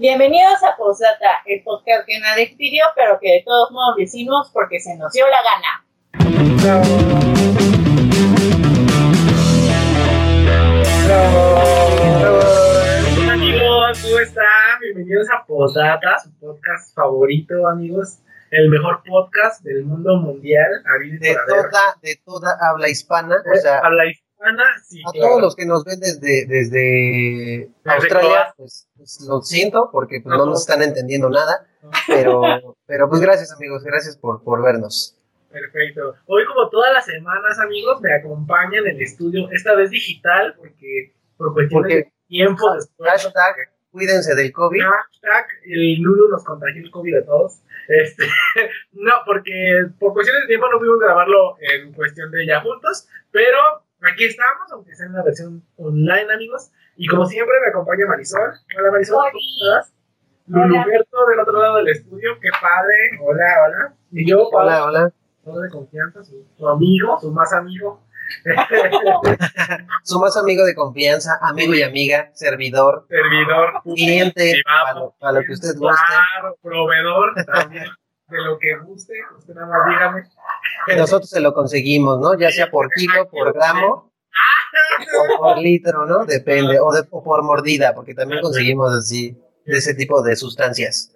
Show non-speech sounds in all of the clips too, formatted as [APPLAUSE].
Bienvenidos a Posdata, el podcast que nadie pidió, pero que de todos modos decimos porque se nos dio la gana. Hola amigos, ¿cómo están? Bienvenidos a Posdata, su podcast favorito, amigos. El mejor podcast del mundo mundial. de toda, de toda habla hispana, o sea, a la hispana, sí. a claro. todos los que nos ven desde, desde Australia, pues, pues, lo siento, porque pues, no nos están entendiendo nada, pero, [LAUGHS] pero pues gracias amigos, gracias por, por vernos. Perfecto. Hoy, como todas las semanas, amigos, me acompañan en el estudio, esta vez digital, porque por cuestiones Porque- de tiempo después. Hashtag, cuídense del COVID. Hashtag, el Lulu nos contagió el COVID a todos. Este, [LAUGHS] no, porque por cuestiones de tiempo no pudimos grabarlo en cuestión de ya juntos, pero aquí estamos, aunque sea en la versión online, amigos. Y como siempre, me acompaña Marisol. Hola, Marisol. ¿Cómo Hola. estás? Hola. Luluberto del otro lado del estudio, qué padre. Hola, hola. Y yo, Hola, hola. todo de confianza, su, su amigo, su más amigo. [LAUGHS] Su más amigo de confianza, amigo y amiga, servidor, servidor, cliente, para para lo que usted guste. Claro, proveedor también, de lo que guste. Usted nada más dígame. Nosotros se lo conseguimos, ¿no? Ya sea por kilo, por gramo, o por litro, ¿no? Depende, o, de, o por mordida, porque también conseguimos así, de ese tipo de sustancias.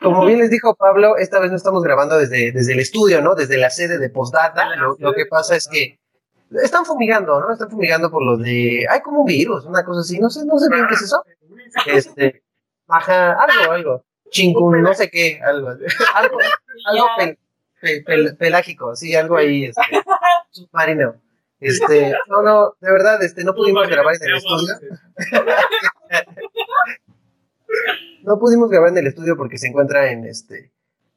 Como bien les dijo Pablo, esta vez no estamos grabando desde, desde el estudio, ¿no? Desde la sede de Postdata. Lo, lo que pasa es que están fumigando, ¿no? Están fumigando por lo de... Hay como un virus, una cosa así. No sé, no sé bien qué es eso. Este... Ajá, algo, algo. Chincun, no sé qué, algo. [LAUGHS] Algo, algo pel- pel- pel- pelágico, sí, algo ahí, este, [LAUGHS] submarino. Este, no, no, de verdad, este, no pudimos grabar en el estudio. [LAUGHS] No pudimos grabar en el estudio porque se encuentra en este,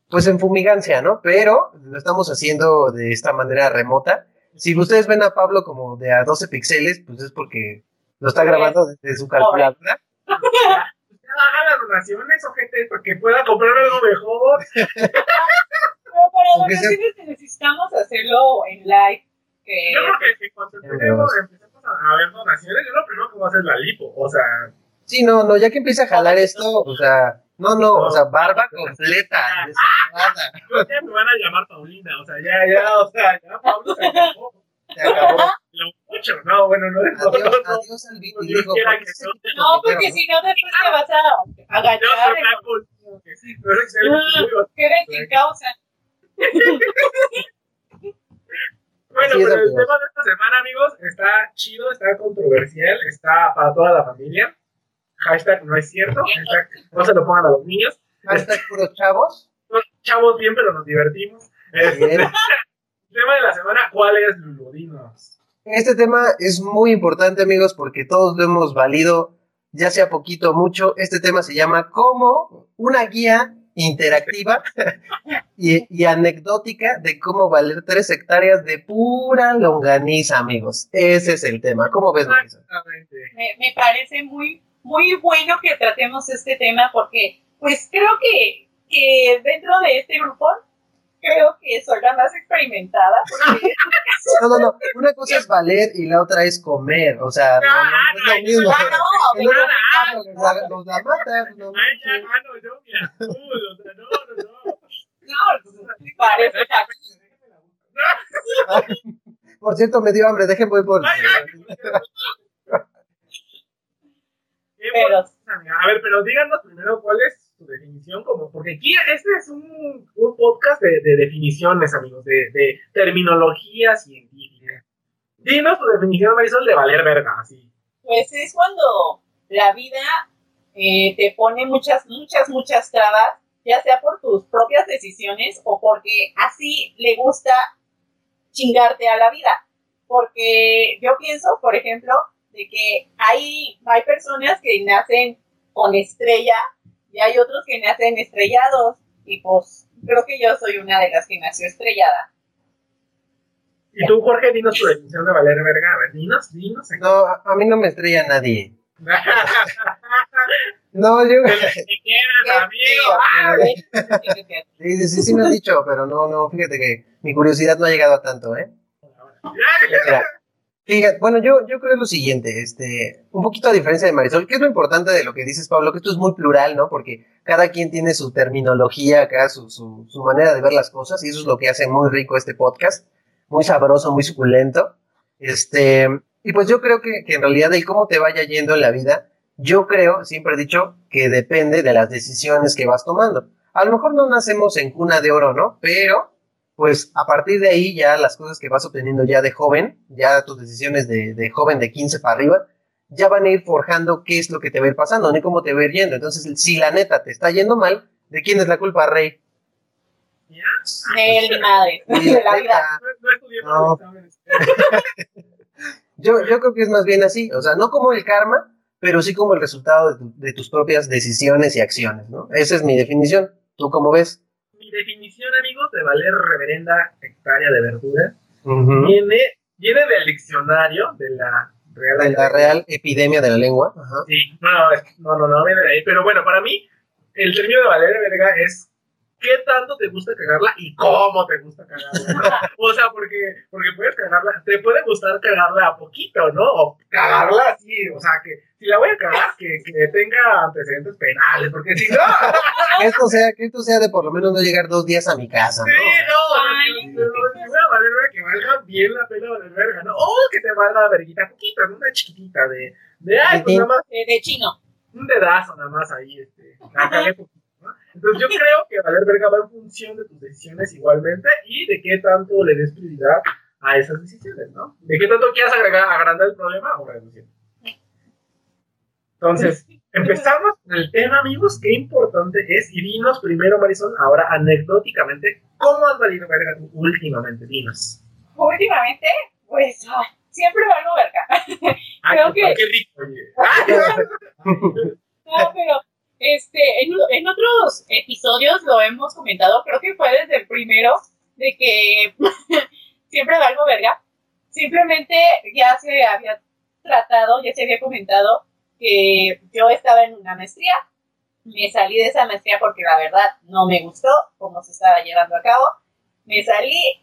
pues en fumigancia, ¿no? Pero lo estamos haciendo de esta manera remota. Si ustedes ven a Pablo como de a 12 píxeles, pues es porque lo está grabando desde su calculadora. Haga las donaciones, ojete, para que pueda comprar algo mejor. [LAUGHS] Pero para Aunque sea- donaciones necesitamos hacerlo en live. Que Yo creo que, que cuando empecemos, empecemos a, ver donaciones, yo lo primero que voy a hacer es la lipo. O sea, Sí, no, no, ya que empieza a jalar esto, o sea, no, no, o sea, barba completa, desarmada, [LAUGHS] yo ya me van a llamar Paulina. O sea, ya, ya, o sea, ya Pablo se acabó. Se acabó. [LAUGHS] Lo mucho, no, bueno, no, no, no, Adiós, no. adiós al vitiligo. no. No, porque si no, después te vas a agachar. Apple. Que sí, pero es excelente. Queden sin causa. Bueno, pero el tema de esta semana, amigos, está chido, está controversial, está para toda la familia. Hashtag no es cierto, hashtag no se lo pongan a los niños. Hashtag puros chavos. Los Chavos bien, pero nos divertimos. Bien. [LAUGHS] tema de la semana, ¿cuál es Luludinos? Este tema es muy importante, amigos, porque todos lo hemos valido, ya sea poquito o mucho. Este tema se llama como una guía interactiva [LAUGHS] y, y anecdótica de cómo valer tres hectáreas de pura longaniza, amigos. Ese es el tema. ¿Cómo ves? Exactamente. me, me parece muy, muy bueno que tratemos este tema porque, pues creo que, que dentro de este grupo, creo que soy la más experimentada. porque- [LAUGHS] No, no, no. Una cosa es valer y la otra es comer. O sea, no, no, no es lo mismo. No, no no, no, no, no. no, [LAUGHS] Por cierto, me dio hambre. Dejen voy por. [LAUGHS] Pero- A ver, pero díganos primero cuál es su definición, como, porque aquí este es un, un podcast de, de definiciones, amigos, de, de terminología científica. Dinos tu definición, Marisol, de valer verga, así. Pues es cuando la vida eh, te pone muchas, muchas, muchas trabas, ya sea por tus propias decisiones o porque así le gusta chingarte a la vida. Porque yo pienso, por ejemplo, de que hay, hay personas que nacen con estrella y hay otros que nacen estrellados. Y pues creo que yo soy una de las que nació estrellada. Y tú, Jorge, dinos tu definición de valer verga. A ver, dinos, dinos. No, a mí no me estrella nadie. [LAUGHS] No, yo. Si quieres, amigo. ¿ves? Sí, sí, sí me han dicho, pero no, no, fíjate que mi curiosidad no ha llegado a tanto, ¿eh? Mira, Bueno, yo, yo creo lo siguiente, este, un poquito a diferencia de Marisol, que es lo importante de lo que dices, Pablo, que esto es muy plural, ¿no? Porque cada quien tiene su terminología acá, su, su, su manera de ver las cosas, y eso es lo que hace muy rico este podcast, muy sabroso, muy suculento. Este, y pues yo creo que, que en realidad el cómo te vaya yendo en la vida, yo creo, siempre he dicho, que depende de las decisiones que vas tomando. A lo mejor no nacemos en cuna de oro, ¿no? Pero pues a partir de ahí ya las cosas que vas obteniendo ya de joven, ya tus decisiones de, de, joven de 15 para arriba, ya van a ir forjando qué es lo que te va a ir pasando, ni cómo te va a ir yendo. Entonces, si la neta te está yendo mal, ¿de quién es la culpa, Rey? De mi madre, [LAUGHS] de la vida. No. [LAUGHS] yo, yo creo que es más bien así, o sea, no como el karma, pero sí como el resultado de, tu, de tus propias decisiones y acciones, ¿no? Esa es mi definición. ¿Tú cómo ves? Mi definición, amigos, de valer reverenda hectárea de verdura uh -huh. viene, viene del diccionario de la Real, de la Real Epidemia de la Lengua. Ajá. Sí, no, no, no, no, viene de ahí. Pero bueno, para mí, el término de valer verga es qué tanto te gusta cagarla y cómo te gusta cagarla. [LAUGHS] o sea, porque, porque puedes cagarla, te puede gustar cagarla a poquito, ¿no? O cagarla así, o sea, que si la voy a cagar, que, que tenga antecedentes penales, porque si no. que, [LAUGHS] esto sea, que esto sea de por lo menos no llegar dos días a mi casa, ¿no? Sí, no, Ay, no, no, que valga bien la pena valer verga, ¿no? O que te valga verguita poquito, ¿no? Una chiquitita de, de, ay, pues nada más. De, de chino. Un dedazo nada más ahí, este. La cagué poquito. Entonces yo creo que valer verga va en función de tus decisiones igualmente y de qué tanto le des prioridad a esas decisiones, ¿no? De qué tanto quieras agregar, agrandar el problema o reducirlo. Entonces, empezamos con el tema, amigos. Qué importante es. Y dinos primero, Marisol, ahora anecdóticamente, ¿cómo has valido verga tú últimamente? Dinos. Últimamente, pues oh, siempre valgo verga. Ay, [LAUGHS] Creo que. Qué rico, oye. [LAUGHS] no, pero este, en, otros episodios lo hemos comentado, creo que fue desde el primero, de que [LAUGHS] siempre valgo verga. Simplemente ya se había tratado, ya se había comentado que yo estaba en una maestría, me salí de esa maestría porque la verdad no me gustó cómo se estaba llevando a cabo, me salí,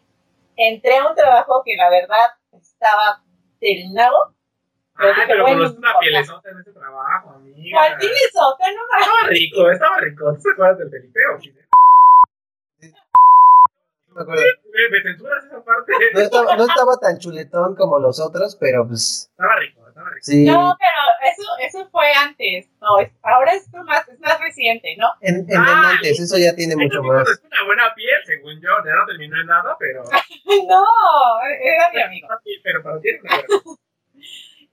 entré a un trabajo que la verdad estaba terminado, pero, ah, pero conoces una pielesota en ese trabajo, amiga. ¿Cuál pielesota? No me Estaba rico, estaba rico. ¿Tú te acuerdas del Felipeo? Me acuerdo. ¿Me, me censuras esa parte? No estaba, no estaba tan chuletón como los otros, pero pues. Estaba rico, estaba rico. Sí. No, pero eso, eso fue antes. No, es, ahora es más, es más reciente, ¿no? En, en ah, antes, eso ya tiene mucho más. Es una buena piel, según yo. Ya no terminó en nada, pero. [LAUGHS] no, era mi amigo. Pero para ti era una buena.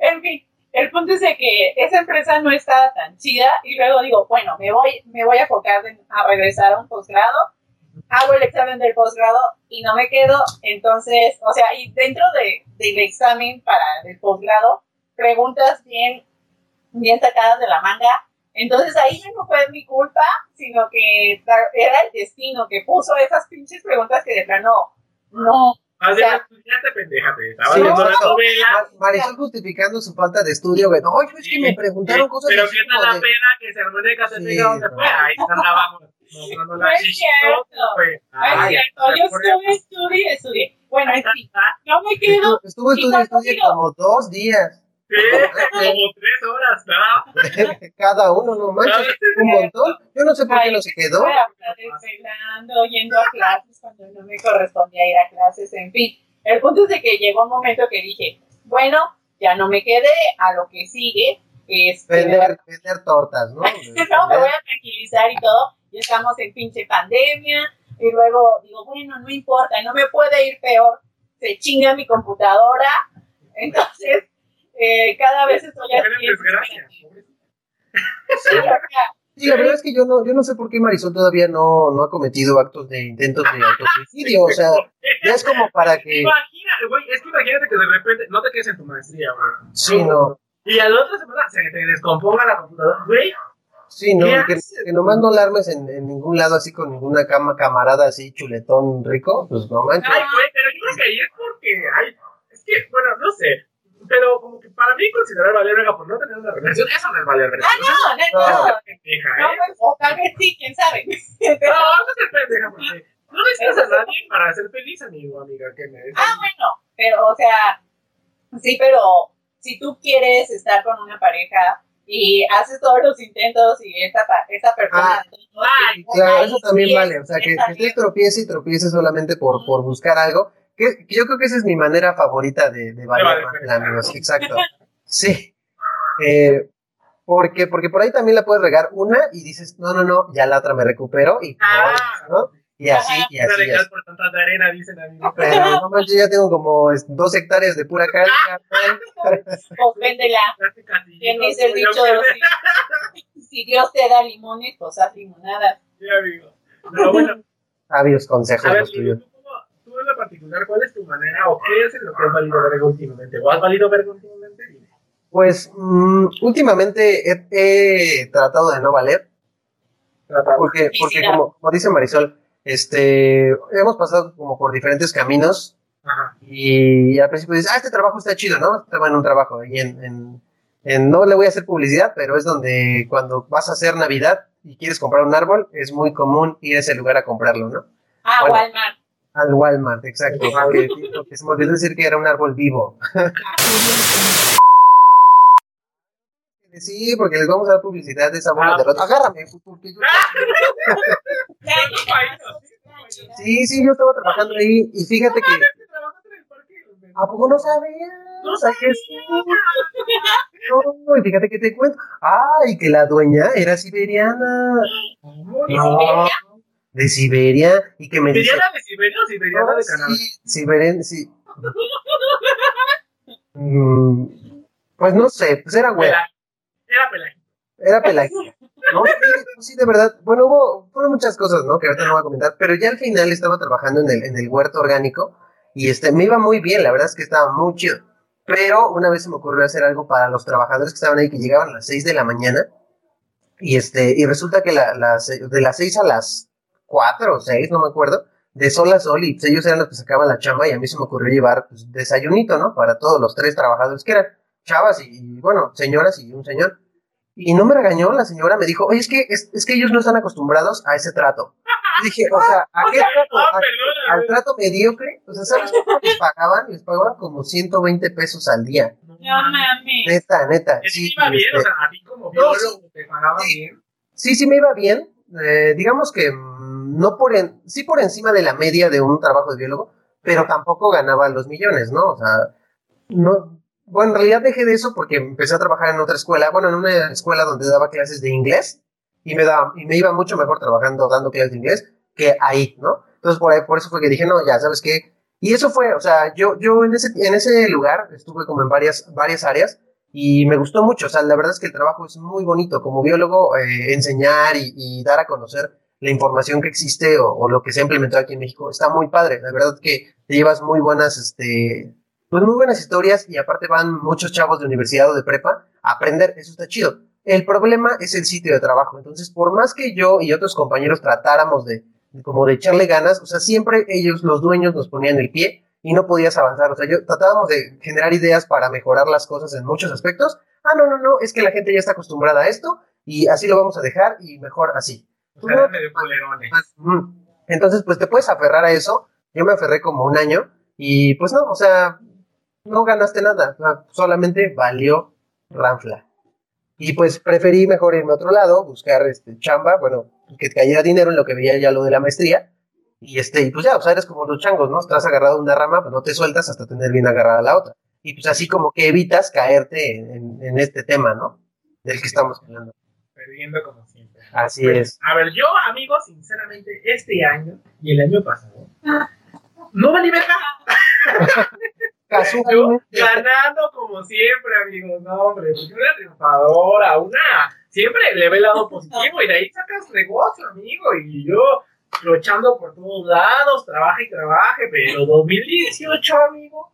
En fin, el punto es que esa empresa no estaba tan chida y luego digo, bueno, me voy, me voy a enfocar en, a regresar a un posgrado, hago el examen del posgrado y no me quedo, entonces, o sea, y dentro de, del examen para el posgrado, preguntas bien, bien sacadas de la manga, entonces ahí ya no fue mi culpa, sino que era el destino que puso esas pinches preguntas que de plano no, más bien, estudiante pendeja, te estaba Sí, no, la novela. Marisol justificando su falta de estudio, güey. No, es que me preguntaron cosas Pero qué tal la de- pena que se armó en el casetito Sí, donde no. fue. Ahí andábamos mostrando la No es cierto. No es cierto, ay, yo estuve, estudié, estudié. Bueno, en fin, no me quedo. Cuando estudio digo- como dos días. Como tres horas, ¿no? [LAUGHS] Cada uno, no manches, un montón. Yo no sé por qué no se quedó. Desvelando, yendo a clases cuando no me correspondía ir a clases, en fin. El punto es de que llegó un momento que dije, bueno, ya no me quedé a lo que sigue. Este, Vender, vender tortas, ¿no? [LAUGHS] no, me voy a tranquilizar y todo. Ya estamos en pinche pandemia. Y luego digo, bueno, no importa, no me puede ir peor. Se chinga mi computadora. Entonces, eh, cada vez estoy en desgracia. Sí, la verdad es que yo no, yo no sé por qué Marisol todavía no, no ha cometido actos de intentos de autosuicidio. O sea, ya es como para que. Imagínate, güey, es que imagínate que de repente no te quedes en tu maestría, güey. Sí, no. Y a la otra semana se te descomponga la computadora, güey. Sí, no, ¿Qué que, que nomás no alarmes en, en ningún lado así con ninguna cama camarada así chuletón rico, pues no manches. Ay, güey, pero yo creo que ahí es porque, ay, es que, bueno, no sé, pero como que para mí considerar valer verga por no tener una relación, eso no es valer verga. Ah, no, no, no. no. pendeja, No, ¿eh? pues, o tal vez sí, quién sabe. No, no es ser [LAUGHS] pendeja, porque no necesitas a nadie para ser feliz, amigo, amiga, que me Ah, bueno, pero, o sea, Sí, pero si tú quieres estar con una pareja y haces todos los intentos y esa, pa- esa persona... Ah, no Claro, eso también sí vale. O sea, que, que estés tropiece y tropiece solamente por, por buscar algo. Que, yo creo que esa es mi manera favorita de, de verga. la amigos. Exacto. Sí. Eh, porque, porque por ahí también la puedes regar una y dices, no, no, no, ya la otra me recupero y, Ah. ¿no? y así, y así. cal así. por tantas de arena, dicen amigos. Pero no manches, ya tengo como dos hectáreas de pura cal. carnal. Pues véndela. Bien dice el dicho, si, si Dios te da limones, pues haz limonadas. Sí, amigo. No, bueno, Sabios consejos los tuyos. En lo particular, ¿cuál es tu manera o qué es en lo que has valido verga últimamente? ¿O has valido verga últimamente? Dime. Pues mm, últimamente he, he tratado de no valer, porque, porque como, como dice Marisol, este, hemos pasado como por diferentes caminos Ajá. y al principio dices, ah, este trabajo está chido, ¿no? Estaba en un trabajo y en, en, en- no le voy a hacer publicidad, pero es donde cuando vas a hacer Navidad y quieres comprar un árbol, es muy común ir a ese lugar a comprarlo, ¿no? Ah, Bueno. Walmart. Al Walmart, exacto. Porque, porque se me olvidó decir que era un árbol vivo. Sí, porque les vamos a dar publicidad de esa bola Ah. de rata. Agárrame, porque yo- país. Sí, sí, yo estaba trabajando ahí y fíjate que. ¿A poco no sabías? No ¿A qué sí? No, y fíjate que te cuento. Ay, que la dueña era siberiana. ¿Cómo? ¿De No? De Siberia. Y que me dice. ¿Siberiana de Siberia o Siberiana de Canadá? Sí, Siberiana, sí. Mm, pues no sé, pues era. Pela- Era pelajito. Era peladita. No, sí, sí, de verdad. Bueno, hubo, fueron muchas cosas, ¿no? Que ahorita no voy a comentar, pero ya al final estaba trabajando en el, en el huerto orgánico y este, me iba muy bien, la verdad es que estaba muy chido. Pero una vez se me ocurrió hacer algo para los trabajadores que estaban ahí, que llegaban a las 6 de la mañana, y este, y resulta que la- las, de las 6 a las 4 o 6, no me acuerdo, de sol a sol, y pues, ellos eran los que sacaban la chamba, y a mí se me ocurrió llevar pues, desayunito, ¿no? Para todos los tres trabajadores que eran chavas y, y, bueno, señoras y un señor. Y no me regañó, la señora me dijo, oye, es que, es, es que ellos no están acostumbrados a ese trato. Y dije, o sea, ¿a [LAUGHS] qué trato? Ah, ¿A- perdóname. al trato mediocre? O sea, ¿sabes cuánto les pagaban? Les pagaban como 120 pesos al día. No mames. Neta, neta. Es que Sí, iba bien, este, o sea, a ti como biólogo te pagaban Sí. bien. sí, sí me iba bien. Eh, digamos que mm, no por en, sí por encima de la media de un trabajo de biólogo, pero tampoco ganaba los millones, ¿no? O sea, no. Bueno, en realidad dejé de eso porque empecé a trabajar en otra escuela, bueno, en una escuela donde daba clases de inglés y me daba, y me iba mucho mejor trabajando dando clases de inglés que ahí, ¿no? Entonces por ahí, por eso fue que dije, no, ya, ¿sabes qué? Y eso fue, o sea, yo, yo en ese, en ese lugar estuve como en varias, varias áreas y me gustó mucho, o sea, la verdad es que el trabajo es muy bonito, como biólogo, eh, enseñar y, y dar a conocer la información que existe o, o lo que se ha implementado aquí en México, está muy padre, la verdad que te llevas muy buenas, este, pues muy buenas historias y aparte van muchos chavos de universidad o de prepa a aprender, eso está chido. El problema es el sitio de trabajo, entonces por más que yo y otros compañeros tratáramos de, como de echarle ganas, o sea, siempre ellos, los dueños, nos ponían el pie y no podías avanzar, o sea, yo tratábamos de generar ideas para mejorar las cosas en muchos aspectos. Ah, no, no, no, es que la gente ya está acostumbrada a esto y así lo vamos a dejar y mejor así. Medio culerones. Entonces, pues te puedes aferrar a eso. Yo me aferré como un año y pues no, o sea, no ganaste nada, o sea, solamente valió ranfla. Y pues preferí mejor irme a otro lado, buscar este chamba, bueno, que te cayera dinero en lo que veía ya lo de la maestría. Y este, y pues ya, o sea, eres como los changos, ¿no? Estás agarrado a una rama, pues no te sueltas hasta tener bien agarrada la otra. Y pues así como que evitas caerte en este tema, ¿no? Del que estamos hablando. Perdiendo como siempre. Así Pues, es. A ver, yo, amigos, sinceramente, este año y el año pasado, no valí [LAUGHS] verga. Yo ganando como siempre, amigos. No, hombre, porque una triunfadora, una. Siempre le ve el lado positivo y de ahí sacas negocio, amigo. Y yo luchando por todos lados, trabaje y trabaje, pero 2018, amigo,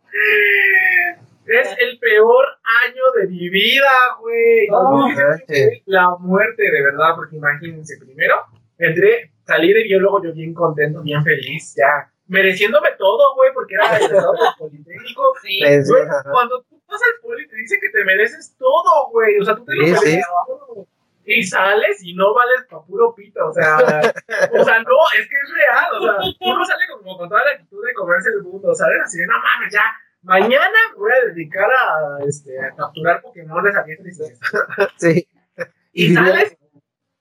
es el peor año de mi vida, güey. Oh. 2018 fue la muerte, de verdad, porque imagínense, primero, entré, salí de biólogo yo bien contento, bien feliz, ya. Mereciéndome todo, güey, porque era egresado del Politécnico. [LAUGHS] Sí. Güey, cuando tú vas al poli te dice que te mereces todo, güey. O sea, tú te lo Sí, mereces sí. todo. Y sales y no vales pa' puro pito. O sea, [LAUGHS] o sea, no, es que es real. O sea, uno sale como con toda la actitud de comerse el mundo, ¿sabes? Así de, no mames, ya, mañana voy a dedicar a, este, a capturar Pokémon a diestra y siniestra. Sí. Y sales,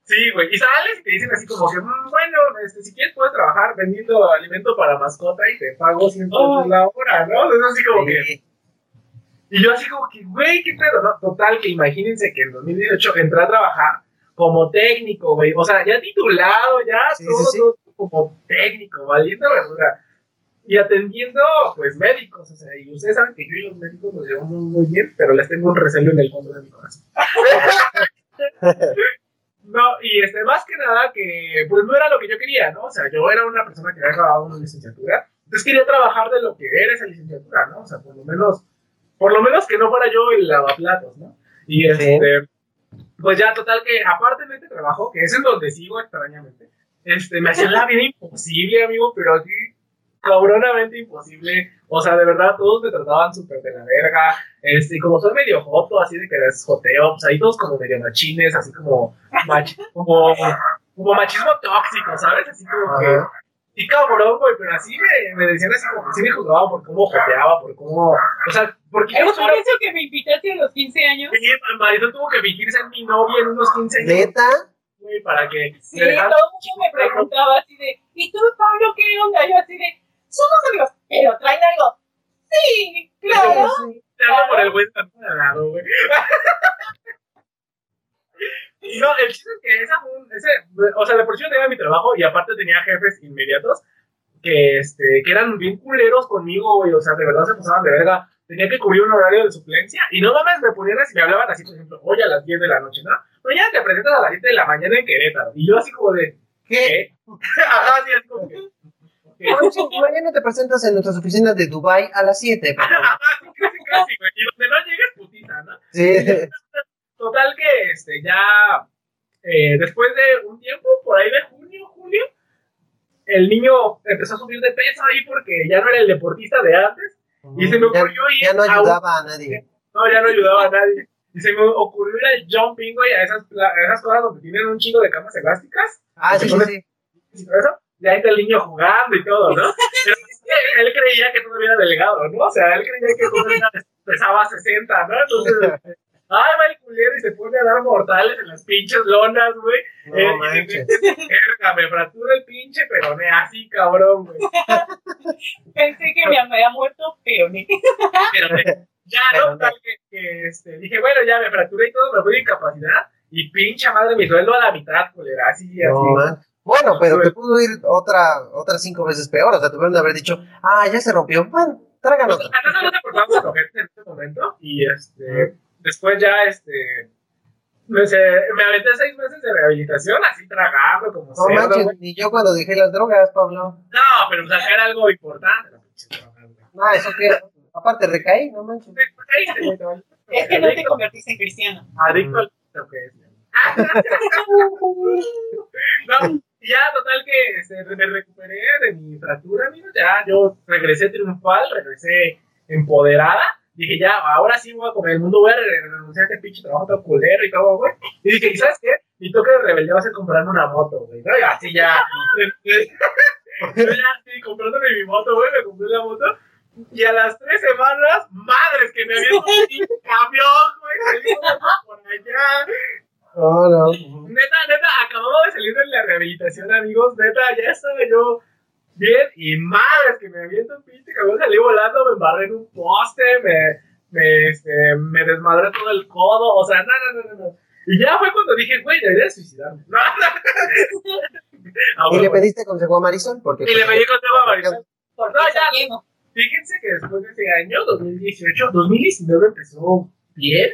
sí, güey, y sales y te dicen así como que, "Mm, bueno, este, si quieres puedes trabajar vendiendo alimento para mascota y te pago 100 pesos la hora, ¿no? Es así como que, y yo así como que, güey, qué pedo, ¿no? Total, que imagínense que en 2018 entré a trabajar como técnico, güey. O sea, ya titulado, ya Sí, todo, sí. todo como técnico, valiendo verdura. Y atendiendo, pues, médicos. O sea, y ustedes saben que yo y los médicos nos llevamos muy bien, pero les tengo un recelo en el fondo de mi corazón. [LAUGHS] No, y este, más que nada que, pues no era lo que yo quería, ¿no? O sea, yo era una persona que había acabado una licenciatura, entonces quería trabajar de lo que era esa licenciatura, ¿no? O sea, por lo menos, por lo menos que no fuera yo el lavaplatos, ¿no? Y este, pues ya, total que, aparte de este trabajo, que es en donde sigo extrañamente, este, me hacían la vida imposible, amigo, pero así, cabronamente imposible. O sea, de verdad, todos me trataban súper de la verga. Este, y como soy medio joto, así de que es joteo, pues ahí todos como medio machines, así como, como, como machismo tóxico, ¿sabes? Así como que. Y cabrón, güey, pero así me, me decían así como que sí me juzgaban por cómo joteaba, por cómo. O sea, porque yo no ¿Es soy por eso que me invitaste a los 15 años? Marisol tuvo que fingir ser mi novia en unos 15 años, ¿Neta? güey, para que. Sí, todo el mundo me preguntaba así de, ¿y tú, Pablo, qué onda? Yo así de, somos amigos, pero traen algo. Sí, claro. Te hablo por el buen lado, güey. [LAUGHS] No, el chiste es que esa fue un- ese, o sea, de por sí yo tenía mi trabajo y aparte tenía jefes inmediatos que, este, que eran bien culeros conmigo, güey, o sea, de verdad se pasaban de verga. Tenía que cubrir un horario de suplencia y no mames, me ponían así, me hablaban así, por ejemplo, hoy a las 10 de la noche, ¿no? Pero ya te presentas a las 7 de la mañana en Querétaro. Y yo así como de, ¿Qué? ¿qué? [LAUGHS] Ajá, así así como que, Mañana te presentas en nuestras oficinas de Dubai a las 7, por favor. Ajá, casi, casi, güey. Y donde no llegues, putiza, ¿no? Sí. Total que este, ya eh, después de un tiempo, por ahí de junio, julio, el niño empezó a subir de peso ahí porque ya no era el deportista de antes. Y se me Ya- ocurrió ir Ya no a un- ayudaba a nadie. No, ya no ayudaba a nadie. Y se me ocurrió ir al jumping, güey, a esas, a esas cosas donde tienen un chingo de camas elásticas. Ah, sí, sí, sí. eso. Y ahí está el niño jugando y todo, ¿no? Pero es que él creía que todavía era delgado, ¿no? O sea, él creía que todavía pesaba 60, ¿no? Entonces, ay, va el culero y se pone a dar mortales en las pinches lonas, güey. Eh, No y manches. [LAUGHS] me fractura el pinche peroné así, cabrón, güey. Pensé que me había muerto, pero ni. Pero eh, ya, ¿no? Tal que, que, este, dije, bueno, ya me fracturé y todo, me fui de incapacidad. Y pincha madre, mi sueldo a la mitad, culera, así, así. No, man. Bueno, pero te pudo ir otra, otras cinco veces peor. O sea, tuvieron de haber dicho, ah, ya se rompió. Bueno, tráganos. Pues, Acá no te acordamos de cogerte en este momento. Y este, después ya, este, me, se- me aventé seis meses de rehabilitación, así tragando, como No cerdo, manches, ni yo cuando dejé las drogas, Pablo. No, pero pues acá era algo importante. Ah, eso que. Aparte recaí, no manches. Te caíste, güey, te valiste. Es que no te convertiste en cristiano. Adicto al lo que es. [LAUGHS] [LAUGHS] No, y ya, total que este, me recuperé de mi fractura, amigos. Ya, yo regresé triunfal, regresé empoderada. Dije, ya, ahora sí voy a comer el mundo, voy a renunciar a este pinche trabajo tan culero y todo, güey. Y dije, ¿y sabes qué? Mi toque de rebeldía va a ser comprarme una moto, güey. ¿no? Y así ya. yo ya, sí, comprándome mi moto, güey, me compré la moto. Y a las tres semanas, madres, que me había un camión, güey, por allá. No, no. Neta, neta, acabamos de salir de la rehabilitación, amigos. Neta, ya estaba yo bien. Y madres, que me aviento un pinche cabrón, salí volando, me embarré en un poste, me, me, este, me desmadré todo el codo. O sea, no, no, no, no. no. Y ya fue cuando dije, güey, debería suicidarme. [LAUGHS] No, no. Ah, ¿Y le bueno. pediste consejo a Marisol? Porque, Y le pedí consejo a Marisol. Porque No, ya. Fíjense que después de ese año, 2018, 2019 empezó bien.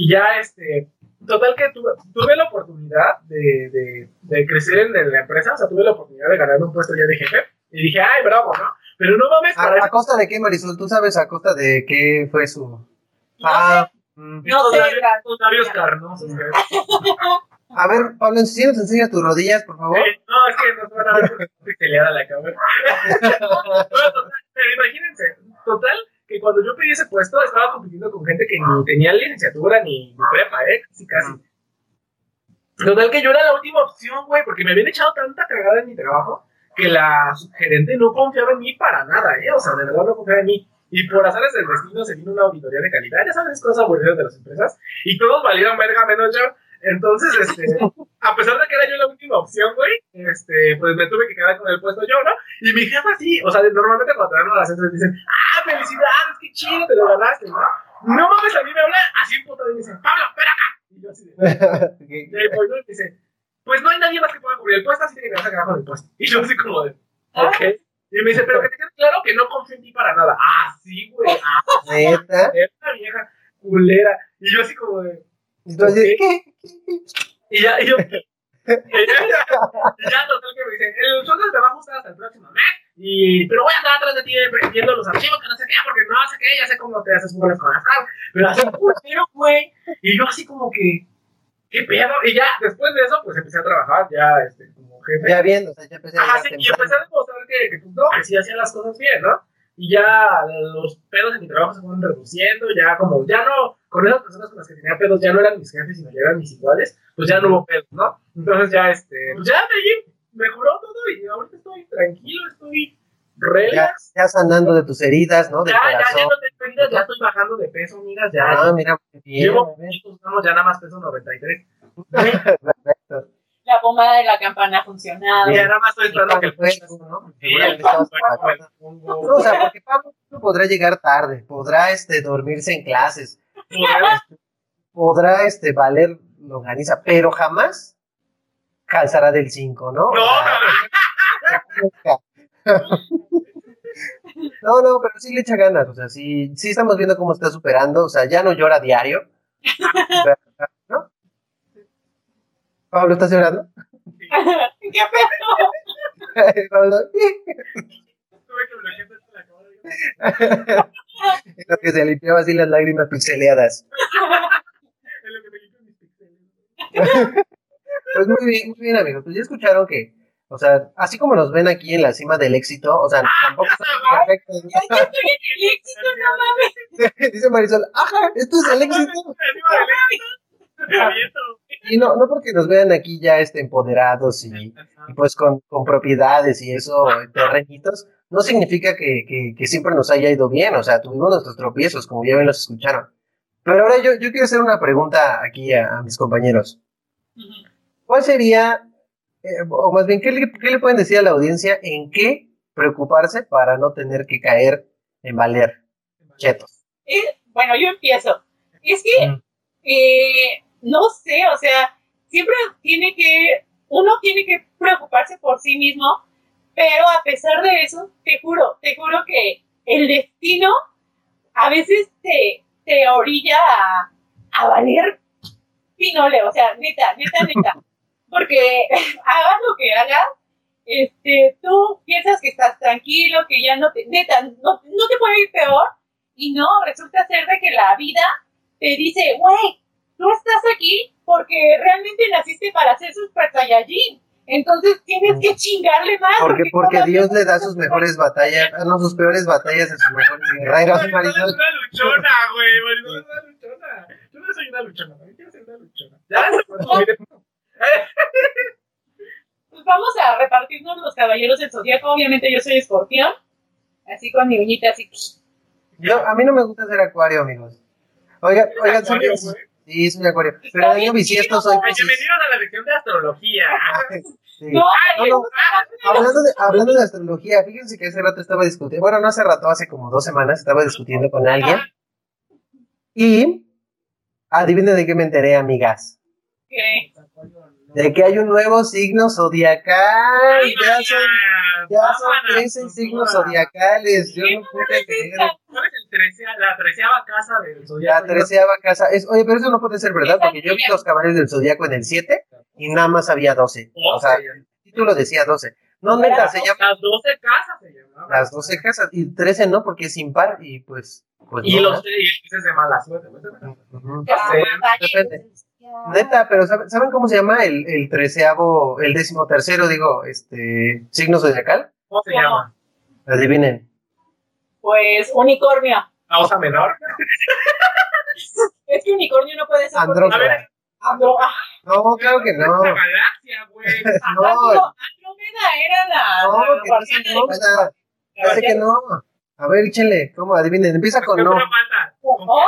Y ya, este, total que tuve, tuve la oportunidad de, de, de crecer en, en la empresa, o sea, tuve la oportunidad de ganarme un puesto ya de jefe. Y dije, ay, bravo, ¿no? Pero no mames, para ¿A, costa de qué, Marisol? ¿Tú sabes a costa de qué fue su...? No Ah, mm. No sé, labios, la- tus labios carnosos. A ver, Pablo, si nos enseñas tus rodillas, por favor. Eh, No, es que no se van a ver porque la cámara. [LAUGHS] Bueno, total, pero imagínense, total, que cuando yo pedí ese puesto compitiendo con gente que ni tenía licenciatura ni, ni prepa, ¿eh? Casi, casi. Total, que yo era la última opción, güey, porque me habían echado tanta cagada en mi trabajo que la gerente no confiaba en mí para nada, ¿eh? O sea, de verdad no confiaba en mí. Y por azares del destino se vino una auditoría de calidad, ya sabes, cosas aburridas de las empresas. Y todos valieron verga menos yo. Entonces, este, [LAUGHS] a pesar de que era yo la última opción, güey, este, pues me tuve que quedar con el puesto yo, ¿no? Y mi jefa sí, o sea, normalmente cuando te dan las empresas dicen, ah, felicidades, qué chido, te lo ganaste, ¿no? No mames, a mí me hablan así en puta y me dicen, Pablo, espera acá. Y yo así de, y voy, ¿no? Y dice, pues no hay nadie más que pueda cubrir el puesto, así que te vas a quedar con el puesto. Y yo así como de, ok. Y me dice, pero que te quede claro que no confío en ti para nada. Ah, sí, güey. Ah, [LAUGHS] ¿Neta? [LAUGHS] esta vieja culera. Y yo así como de, Entonces. ¿qué? y ya, y yo, y ya, y ya, total que me dice, el sueldo te va a ajustar hasta el próximo mes, y, pero voy a andar atrás de ti viendo los archivos, que no sé qué, porque no sé qué, ya sé cómo te haces bolas con las pero así, pero güey, y yo así como que, ¿qué pedo? Y ya, después de eso, pues empecé a trabajar ya, este, como jefe. Ya viendo, o sea, ya empecé a Ajá, llegar sí, y empecé a demostrar que, que, pues, no, que sí hacía las cosas bien, ¿no? Y ya los pedos en mi trabajo se fueron reduciendo, ya como, ya no, con esas personas con las que tenía pedos ya no eran mis jefes, sino ya eran mis iguales, pues ya no hubo pedos, ¿no? Entonces ya, este, pues ya ahí mejoró todo y ahorita estoy tranquilo, estoy Ya, relax. ya sanando de tus heridas, ¿no? Del Ya, ya, ya corazón. no tengo heridas, ya estoy bajando de peso, amigas, ya. Ah, mira, bien. Llevo, ya nada más peso 93. [LAUGHS] Perfecto. La pomada de la campana ha funcionado. Ya nada más estoy esperando que el peso, ¿no? Sí, Seguramente el No, o sea, porque Pablo podrá llegar tarde, podrá este, dormirse en clases, podrá este, valer longaniza, pero jamás calzará del 5, ¿no? No, [LAUGHS] No, no, pero sí le echa ganas, o sea, sí, sí estamos viendo cómo está superando, o sea, ya no llora a diario. [LAUGHS] ¿No? Pablo, ¿estás llorando? [LAUGHS] ¿Qué pedo? Pablo, en lo que se limpiaba así las lágrimas pixeleadas. En lo que me mis pixeles. Pues muy bien, muy bien, amigos. Pues ya escucharon que, o sea, así como nos ven aquí en la cima del éxito, o sea, tampoco somos perfectos. Ya yo estoy en el éxito, no mames. [LAUGHS] Dice Marisol, ajá, esto es el éxito. Y no, no porque nos vean aquí ya este, empoderados y, y pues con, con propiedades y eso, terrenitos, no significa que, que, que siempre nos haya ido bien, o sea, tuvimos nuestros tropiezos, como ya ven los escucharon. Pero ahora yo, yo quiero hacer una pregunta aquí a, a mis compañeros. ¿Cuál sería, eh, o más bien, ¿qué le, qué le pueden decir a la audiencia en qué preocuparse para no tener que caer en valer chetos? Eh, bueno, yo empiezo. Es que, Mm. eh, no sé, o sea, siempre tiene que, uno tiene que preocuparse por sí mismo, pero a pesar de eso, te juro, te juro que el destino a veces te, te orilla a, a valer pinole, o sea, neta, neta, neta. [LAUGHS] Porque [LAUGHS] hagas lo que hagas, este, tú piensas que estás tranquilo, que ya no te, neta, no, no te puede ir peor, y no, resulta ser de que la vida te dice, güey, tú estás aquí porque realmente naciste para ser Super Saiyajin. Entonces tienes que chingarle más. Porque, porque Dios le da sus mejores batallas, ah, no, sus peores batallas a sus mejores guerreros, Marisol es Marisol. una luchona, güey. Marisol es una luchona. Yo no soy una luchona, yo quiero ser una luchona. Ya se. [LAUGHS] Pues vamos a repartirnos los caballeros del zodiaco. Obviamente yo soy escorpión. Así con mi uñita así. Yo, a mí no me gusta ser acuario, amigos. Oigan, oigan, soy, sí, soy acuario. Pero en año bisiesto soy. Bienvenidos a la lección de astrología. [LAUGHS] Sí. No, No, no, Hablando de, hablando de astrología, fíjense que hace rato estaba discutiendo, bueno, no hace rato, hace como dos semanas estaba discutiendo con alguien y adivinen de qué me enteré, amigas. ¿qué? De que hay un nuevo signo zodiacal. Ya son, ya son Vámonos, 13 con signos zodiacales. Yo ¿Qué no pude creer. la treceava casa del La zodiaco? treceava casa. Es, oye, pero eso no puede ser verdad, porque yo vi los caballeros del zodiaco en el 7 y nada más había 12. O sea, el título decía 12. No, neta, se llama Las 12 casas se llamaban. las 12 casas y 13 no, porque es impar y pues. pues Y no, los y el que es de mala suerte. ¿no? ¿no? Ujú. Caballeros depende. Neta, pero ¿saben, ¿saben cómo se llama el, el treceavo, el décimo tercero, digo, este, signo zodiacal? ¿Cómo se llama? Adivinen. Pues unicornio. ¿A osa menor? [LAUGHS] Es que unicornio no puede ser. porque- A Andrómeda. ver, Andro- ah, No, claro que Es no. la galaxia, güey. [LAUGHS] No, Andro- Andrómeda era la. no, la que no es Andrómeda. Parece que no. A ver, échenle, ¿cómo adivinen? Empieza con ¿Qué no. O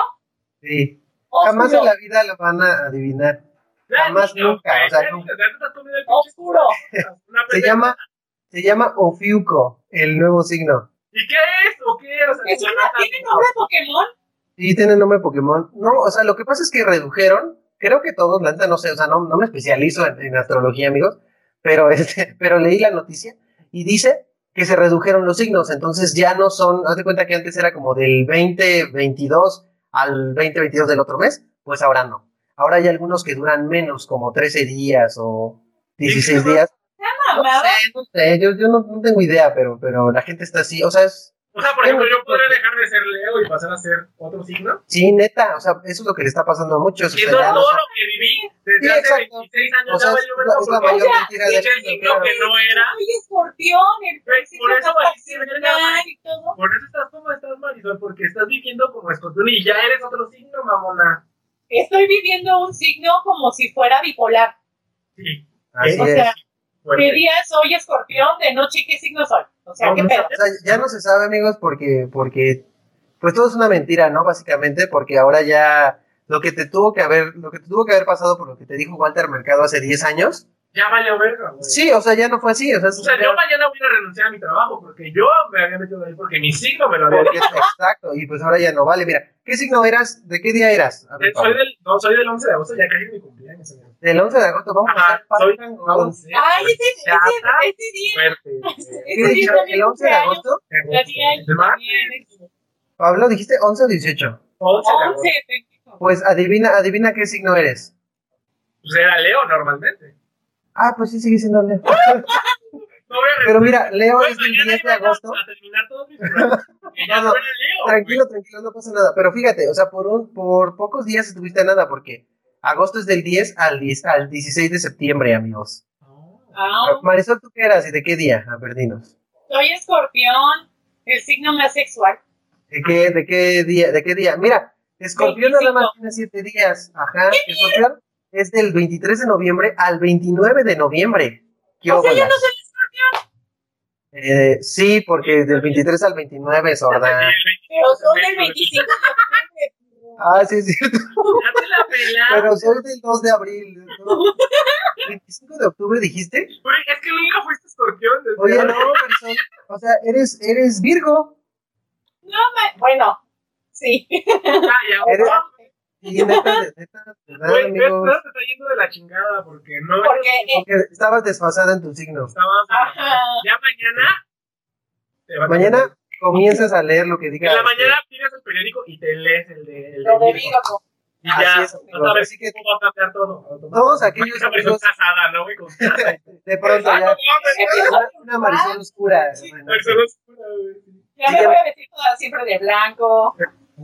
Sí. Jamás en la vida lo van a adivinar. Jamás, No, nunca, o sea, nunca. Oscuro. Se llama, se llama Ofiuco, el nuevo signo. ¿Y qué es? ¿O qué? O sea, ¿Es la una- neta, ¿Tiene nombre de Pokémon? Sí, tiene nombre de Pokémon. No, o sea, lo que pasa es que redujeron, creo que todos, la neta, no sé, o sea, no, no me especializo en, en astrología, amigos, pero, este, [LAUGHS] pero leí la noticia y dice que se redujeron los signos, entonces ya no son, haz de cuenta que antes era como del 2022 al 2022 del otro mes, pues ahora no. Ahora hay algunos que duran menos, como 13 días o 16 días. No sé, no sé, yo, yo no, no tengo idea, pero, pero la gente está así, o sea, es, O sea, por ejemplo, yo podría dejar de ser Leo y pasar a ser otro signo. sí, neta, o sea, eso es lo que le está pasando a muchos. o Y sea, todo no lo que viví desde Sí, hace exacto. 26 años O sea, es, valió la, mayor O sea, mentira signo que no era. Soy escorpión, el por eso y todo. Por eso estás como estás, Marisol, porque estás viviendo como escorpión y ya eres otro signo, mamona. Estoy viviendo un signo como si fuera bipolar. Sí, Así o es. sea, fuerte. de día soy escorpión, de noche qué signo soy. O sea, No, qué no pedo. O sea, ya no se sabe, amigos, porque, porque, pues todo es una mentira, ¿no? Básicamente, porque ahora ya lo que te tuvo que haber, lo que te tuvo que haber pasado por lo que te dijo Walter Mercado hace 10 años, Ya valió verga, güey. sí, o sea, ya no fue así, o sea, O sea, yo mañana voy a renunciar a mi trabajo porque yo me había metido ahí porque mi signo me lo había porque- dicho. exacto, y pues ahora ya no vale. Mira, ¿qué signo eras? ¿De qué día eras? Ver, Soy Pablo. del, no, soy del 11 de agosto, ya casi mi cumpleaños. amigo. Del 11 de agosto, vamos a Ajá, hacer soy Paco. 11. Ay, ese, ese, ese día. Fuerte. [LAUGHS] ¿Qué Ese día ¿El 11 de agosto? ¿El martes? Pablo, dijiste 11 o 18. 11 de agosto. 11, pendejo. Pues adivina, adivina qué signo eres. Pues era Leo normalmente. Ah, pues sí, sigue siendo Leo. [LAUGHS] A Pero mira, Leo es del mañana 10 de a- agosto. A terminar todos mis programas. Y ya No, no. Tranquilo, tranquilo, no pasa nada. Pero fíjate, o sea, por un, por pocos días estuviste a nada, porque agosto es del 10 al, 10 al 16 de septiembre, amigos. Ah, Marisol, ¿tú qué eras y de qué día? A ver, dinos. soy escorpión, el signo más sexual. ¿De qué, de qué día? ¿De qué día? Mira, Escorpión nada más tiene 7 días. Ajá, Escorpión es del 23 de noviembre al 29 de noviembre. ¿Qué O sea, yo no soy escorpión, Eh, sí, porque del 23 al 29 es horda. 25 pero soy de del mayo, 25 de. Ah, sí, es cierto. La. Pero soy del 2 de abril. ¿no? ¿25 de octubre dijiste? Güey, es que nunca fuiste escorpión. desde Oye, ahora. no, Marisol. O sea, eres, eres Virgo. No, ma- bueno, sí. Ah, ya, Eres-. Y neta, neta, verdad, Güey, amigos, no te está yendo de la chingada porque no Porque eh, porque estabas desfasada en tu signo. estabas. Ajá. Ya mañana. Mañana comienzas a leer lo que diga. En la mañana pides el periódico y te lees el de. El lo de. Y Así ya, es, a ver así que- cómo va a cambiar todo. Todos aquellos amigos- casada, ¿no? [LAUGHS] De pronto ya. no Una, Marisol oscura. bueno, persona oscura. Ya Sí, me voy a vestir toda siempre de blanco.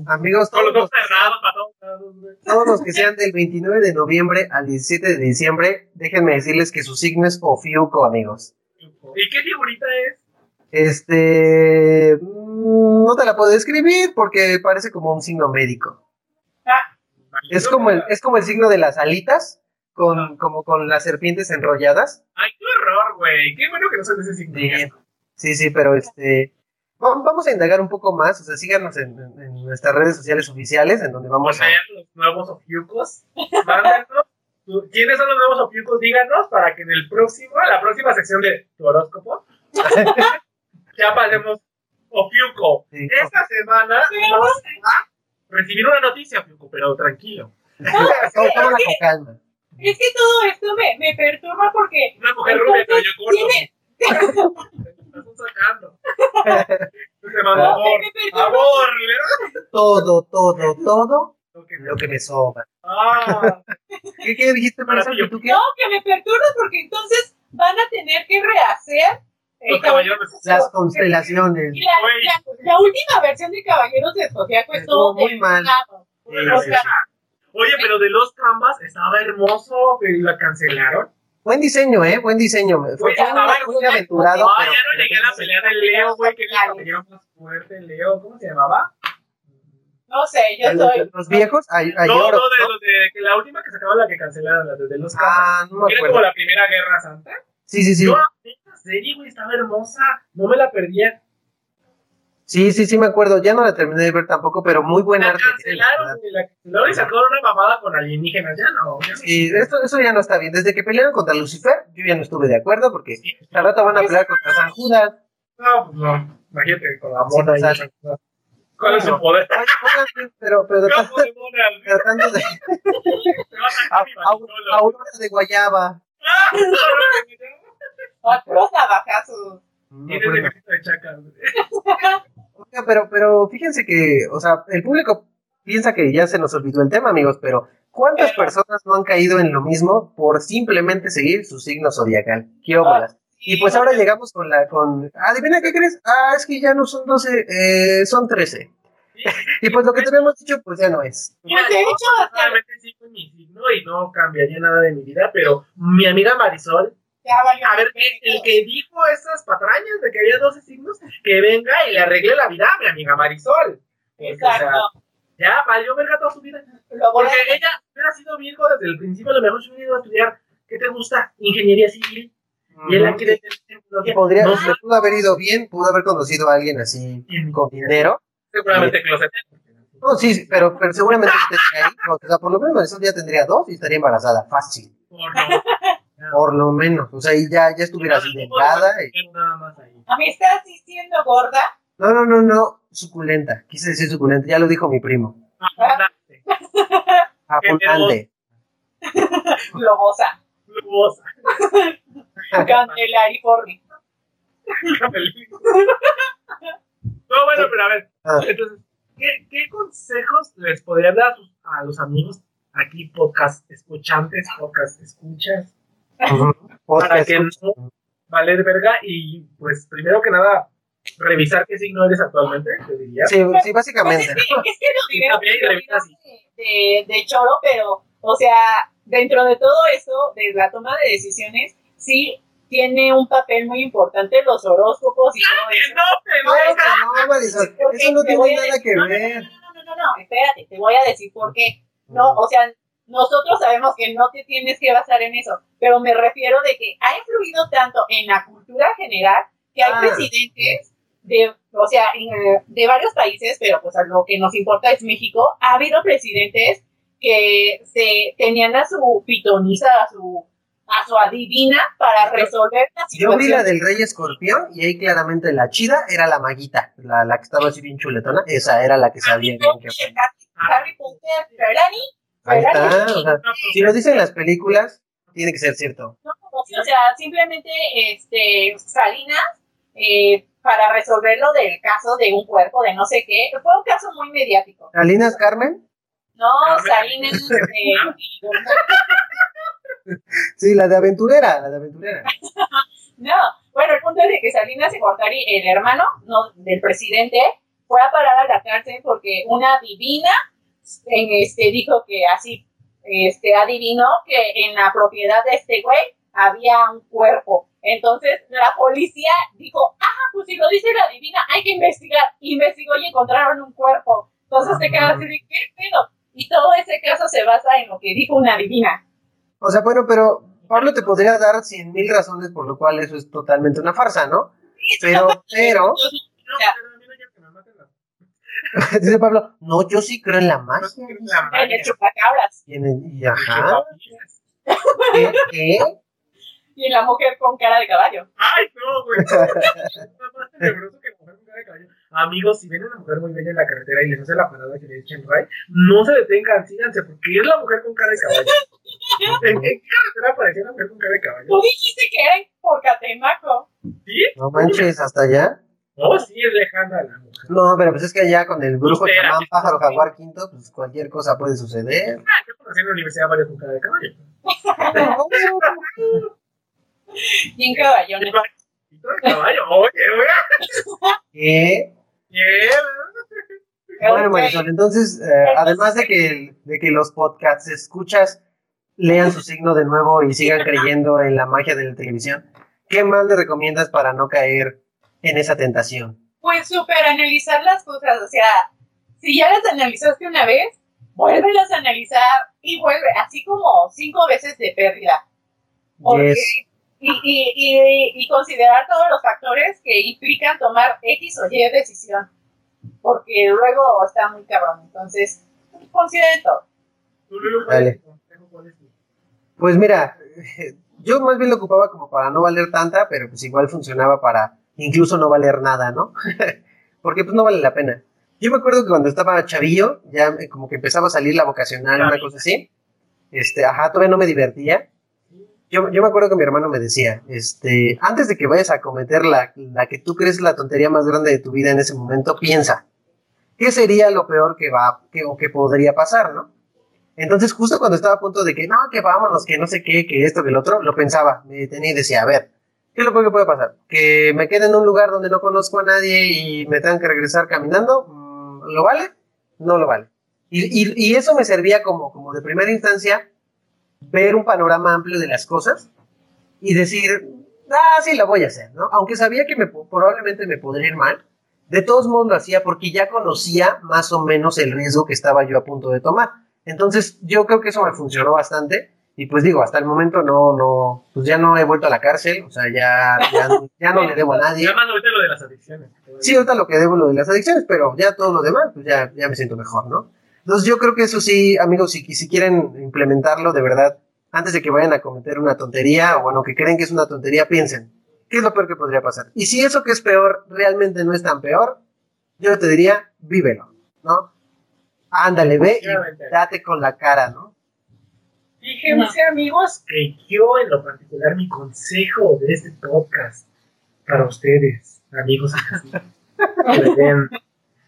Amigos, todos los los, ojos cerrados para todos lados, güey. todos los que sean del 29 de noviembre al 17 de diciembre, déjenme decirles que su signo es Ofiuco, amigos. ¿Y qué figurita es? Este. mm, No te la puedo describir porque parece como un signo médico. Es como el, es como el signo de las alitas, con, como con las serpientes enrolladas. Ay, qué horror, güey. Qué bueno que no de ese signo. Sí, sí, sí, pero este. va- Vamos a indagar un poco más, o sea, síganos en, nuestras redes sociales oficiales, en donde vamos a. los nuevos ofiucos. ¿Quiénes son los nuevos ofiucos? Díganos para que en el próximo, la próxima sección de tu horóscopo, [LAUGHS] ya pasemos ofiuco. Sí. Esta semana vamos a recibir una noticia, ofiuco, pero tranquilo. Tómala [LAUGHS] con calma. Es que todo esto me, me perturba porque Una mujer rubia, pero yo corto. [LAUGHS] estás sacando. [LAUGHS] Ah. amor. Amor. Todo, todo, todo Lo que lo que me sobra. Ah, ¿Qué, qué dijiste? ¿Que qué? No, que me perturba porque entonces van a tener que rehacer Los caballeros de Las constelaciones. La, la, la última versión de Caballeros de Zodiaco Estuvo muy mal. Oye, pero de los Canvas estaba hermoso y la cancelaron. Buen diseño, ¿eh? Buen diseño. Fue Pues, muy, estaba muy aventurado. Ah, pero- ya no llegué a la pelea de Leo, güey, que es el caballero más fuerte, Leo, ¿cómo se llamaba? No sé, yo Los, soy. los viejos, hay, hay no, oro, no, de ¿no? los de que la última que sacaba la que cancelaron, la de, de los Canvas. Ah, no me Era como acuerdo. la primera guerra santa. Sí, sí, sí. Yo, esta serie, güey, estaba hermosa. No me la perdía. Sí, sí, sí me acuerdo. Ya no la terminé de ver tampoco, pero muy buena La arte. cancelaron, la cancelaron y sacaron una mamada con alienígenas. Ya no, ya no. Y esto, eso ya no está bien. Desde que pelearon contra Lucifer, yo ya no estuve de acuerdo porque Sí. al rato van a pelear contra San Judas. No, pues no. Imagínate con la mona Sí, y. ¿Cuál es su poder? Ay, pero, pero tratando de. [LAUGHS] A [LAUGHS] A, de Guayaba. ¡Ah! A puros navajazos. Tienes el de. Oiga, pero, pero fíjense que, o sea, el público piensa que ya se nos olvidó el tema, amigos, pero ¿cuántas Pero- personas no han caído en lo mismo por simplemente seguir su signo zodiacal? ¿Qué óbolas? Y pues ahora llegamos con la, con, adivina qué crees, ah, es que ya no son 12, eh, son 13. Y pues lo que te habíamos dicho, pues ya no es. Pues de hecho, hasta Realmente sí con mi signo y no cambiaría nada de mi vida, pero mi amiga Marisol, ya a ver, el, el que dijo esas patrañas de que había 12 signos, que venga y le arregle la vida a mi amiga Marisol. Porque, o sea, Exacto. ya valió verga toda su vida. Lo voy a- Porque ella hubiera sido Virgo desde el principio, a lo mejor se hubiera ido a estudiar, ¿qué te gusta? Ingeniería civil. Y él aquí de podría, No, pudo haber ido bien, pudo haber conocido a alguien así con dinero. Seguramente closet. No, sí, sí, pero, pero seguramente tendría hijos. O sea, por lo menos Marisol ya tendría dos y estaría embarazada, fácil. Por no. [LAUGHS] Por lo menos. O sea, y ya, ya estuviera así delgada. ¿A mí estás diciendo gorda? No, no, no, no, suculenta. Quise decir suculenta, ya lo dijo mi primo. Abundante, Abundante. [LAUGHS] Globosa. lujosa. Candelariforme. [LAUGHS] No, bueno, pero a ver, Ah. entonces, ¿qué, qué consejos les podrían dar a, sus- a los amigos aquí, podcast escuchantes, podcast escuchas, [LAUGHS] para que no valer verga y, pues, primero que nada, revisar qué signo eres actualmente, yo diría. Sí, sí, Pues básicamente. es, que, es que lo [LAUGHS] de, de choro, pero, o sea, dentro de todo eso, de la toma de decisiones, sí tiene un papel muy importante los horóscopos y todo Que eso. no, pero Claro que no, Marisol, Porque eso no tiene nada decir- que no, no, ver. No, no, no, no, no, espérate, te voy a decir por qué. No, o sea, nosotros sabemos que no te tienes que basar en eso, pero me refiero de que ha influido tanto en la cultura general que hay Ah. presidentes de, o sea, en, eh, de varios países, pero pues a lo que nos importa es México, ha habido presidentes que se tenían a su pitonisa, a su a su adivina para resolver la Yo vi la situación. del Rey Escorpión y ahí claramente la chida era la maguita, la, la que estaba así bien chuletona. Esa era la que sabía bien que. Harry Potter, Ferrari, Ahí Ferrari. está. O sea, si lo dicen las películas, tiene que ser cierto. No, o sea, simplemente este, Salinas, eh, para resolver lo del caso de un cuerpo de no sé qué, fue un caso muy mediático. ¿Salinas Carmen? No, Carmen. Salinas, eh, [LAUGHS] [LAUGHS] Sí, la de aventurera, la de aventurera. [LAUGHS] no, bueno, el punto es de que Salinas y Gortari, el hermano no, del presidente, fue a parar a la cárcel porque una divina en este, dijo que así, este, adivinó que en la propiedad de este güey había un cuerpo. Entonces la policía dijo, ah, pues si lo dice la divina, hay que investigar. Investigó y encontraron un cuerpo. Entonces te quedas así de, ¿qué pedo? Y todo ese caso se basa en lo que dijo una divina. O sea, bueno, pero Pablo te podría dar cien mil razones por lo cual eso es totalmente una farsa, ¿no? Pero, [LAUGHS] [LAUGHS] pero, No, no la- [LAUGHS] dice Pablo, no, yo sí creo en la no magia. quiero la en magia. el chupacabras Y, en el- y ajá. ¿qué? ¿Qué? y en la mujer con cara de caballo. Ay, no, güey. Es más tenebroso que la mujer con cara de caballo. Amigos, si ven a una mujer muy bella en la carretera y les hace la parada que le echen ray, no se detengan, síganse, porque es la mujer con cara de caballo. [LAUGHS] ¿En, qué carretera apareció la mujer con cara de caballo? Tú dijiste que era en por Catemaco. ¿Sí? No manches, hasta allá. No, sí es lejana la mujer. No, pero pues es que allá con el brujo Espera. chamán pájaro jaguar quinto, pues cualquier cosa puede suceder. Ah, yo conocí en la universidad varias con cara de caballo. [LAUGHS] Y en caballones. Y todo el caballo, oye, oye. ¿Qué? Bueno. Marisol, entonces, eh, además de que, de que los podcasts escuchas lean su signo de nuevo y sigan creyendo en la magia de la televisión, ¿qué más le recomiendas para no caer en esa tentación? Pues súper analizar las cosas, o sea, si ya las analizaste una vez, vuélvelas a analizar y vuelve, así como cinco veces de pérdida. Porque- Yes. Y, y, y, y considerar todos los factores que implican tomar X o Y decisión. porque luego está muy cabrón. Entonces, consideren todo. ¿Tú, Lulu, cuál Dale. es tu consejo? ¿Cuál es tu- Pues mira, yo más bien lo ocupaba como para no valer tanta, pero pues igual funcionaba para incluso no valer nada, ¿no? [LAUGHS] Porque pues no vale la pena. Yo me acuerdo que cuando estaba chavillo, ya como que empezaba a salir la vocacional, una cosa así. Este, ajá, todavía no me divertía. Yo, yo me acuerdo que mi hermano me decía, este, antes de que vayas a cometer la, la que tú crees la tontería más grande de tu vida en ese momento, piensa, ¿qué sería lo peor que va, que, o que podría pasar, no? Entonces, justo cuando estaba a punto de que, no, que vámonos, que no sé qué, que esto, que el otro, lo pensaba, me detenía y decía, a ver, ¿qué es lo peor que puede pasar? ¿Que me quede en un lugar donde no conozco a nadie y me tengan que regresar caminando? Mm, ¿Lo vale? No lo vale. Y, y- y eso me servía como, como de primera instancia ver un panorama amplio de las cosas y decir, ah, sí, lo voy a hacer, ¿no? Aunque sabía que me, probablemente me podría ir mal, de todos modos lo hacía porque ya conocía más o menos el riesgo que estaba yo a punto de tomar. Entonces, yo creo que eso me funcionó bastante. Y pues digo, hasta el momento no, no, pues ya no he vuelto a la cárcel, o sea, ya, ya, ya no le debo a nadie. Ya más ahorita lo de las adicciones. Sí, ahorita lo que debo lo de las adicciones, pero ya todo lo demás, pues ya, ya me siento mejor, ¿no? Entonces yo creo que eso sí, amigos, si, si quieren implementarlo de verdad, antes de que vayan a cometer una tontería, o bueno, que creen que es una tontería, piensen, ¿qué es lo peor que podría pasar? Y si eso que es peor realmente no es tan peor, yo te diría, vívelo, ¿no? Ándale, ve y date con la cara, ¿no? Fíjense, amigos, que yo en lo particular, mi consejo de este podcast para ustedes, amigos [LAUGHS] que me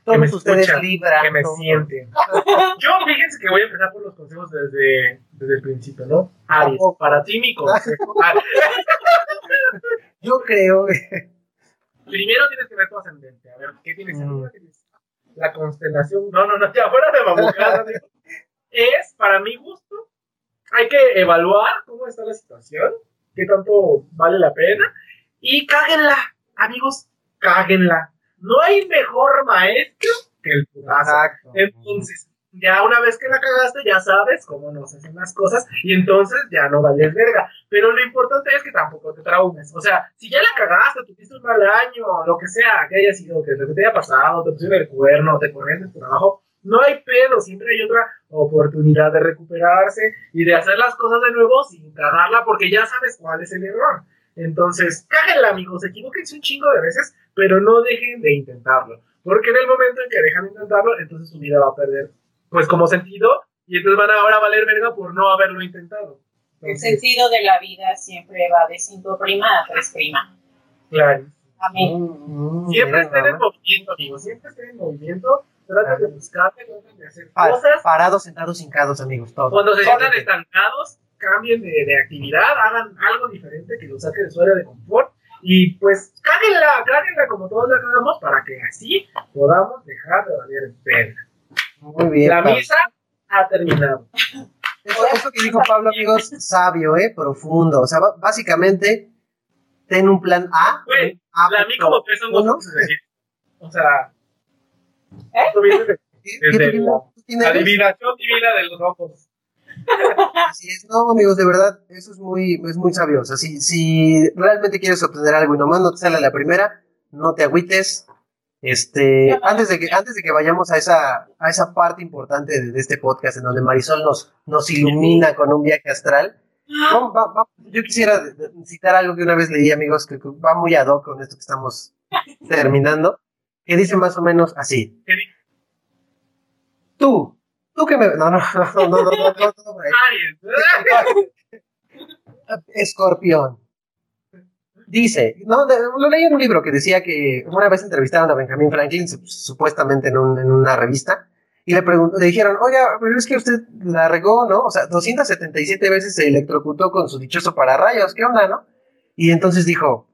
Todos me escuchan, libran. que me ¿no? sienten. [LAUGHS] Yo, fíjense que voy a empezar por los consejos desde, desde el principio, ¿no? Aries, para ti mi consejo. [LAUGHS] Yo creo, primero tienes que ver tu ascendente. A ver, ¿qué tienes Mm. arriba? ¿Qué tienes? La constelación. No, no, no, [LAUGHS] ya fuera de amigo. es, para mi gusto, hay que evaluar cómo está la situación, qué tanto vale la pena, y cáguenla, amigos, cáguenla. No hay mejor maestro que el putazo. Exacto. Entonces, ya una vez que la cagaste, ya sabes cómo no se hacen las cosas y entonces ya no vales verga. Pero lo importante es que tampoco te traumes. O sea, si ya la cagaste, tuviste un mal año, lo que sea que haya sido, que te haya pasado, te pusieron el cuerno, te corrieron de tu trabajo, no hay pedo, siempre hay otra oportunidad de recuperarse y de hacer las cosas de nuevo sin cagarla porque ya sabes cuál es el error. Entonces, cáguenla, amigos, equivóquense un chingo de veces, pero no dejen de intentarlo. Porque en el momento en que dejan de intentarlo, entonces su vida va a perder, pues, como sentido, y entonces van a ahora valer verga por no haberlo intentado. El Entonces, sentido de la vida siempre va de 5 prima a 3 prima. claro. Amén. Mm, mm, Siempre estén en movimiento, amigos, siempre estén en movimiento, traten de buscarte, traten de hacer Pa- cosas. Parados, sentados, hincados, amigos, todos. Cuando se sientan estancados, cambien de, de actividad, hagan algo diferente que los saque de su área de confort y pues cáguenla, cáguenla como todos la cagamos para que así podamos dejar de valer verga. Muy bien. La Pablo. misa ha terminado. Eso, eso que dijo Pablo, amigos, sabio, ¿eh? Profundo. O sea, básicamente, ten un plan A. Güey, A La mí como que son decir. O sea, ¿Eh? ¿Qué- Desde qué- qué- la adivinación divina de los ojos. Así es. No, amigos, de verdad, eso es muy, es muy sabio. O sea, si, si realmente quieres obtener algo y nomás no te sale la primera, no te agüites. Este, antes de que, antes de que vayamos a esa, a esa parte importante de, de este podcast en donde Marisol nos, nos ilumina con un viaje astral, vamos- va- va- yo quisiera citar algo que una vez leí, amigos, que va muy ad hoc con esto que estamos terminando, que dice más o menos así. Tú, Tú que me. No, no, no, no, no, no, no, no Escorpión. Dice, no, de, lo leí en un libro que decía que una vez entrevistaron a Benjamin Franklin, supuestamente en, un, en una revista, y le, le dijeron, oiga, pero es que usted la regó, ¿no? O sea, 277 veces se electrocutó con su dichoso pararrayos, ¿qué onda, no? Y entonces dijo,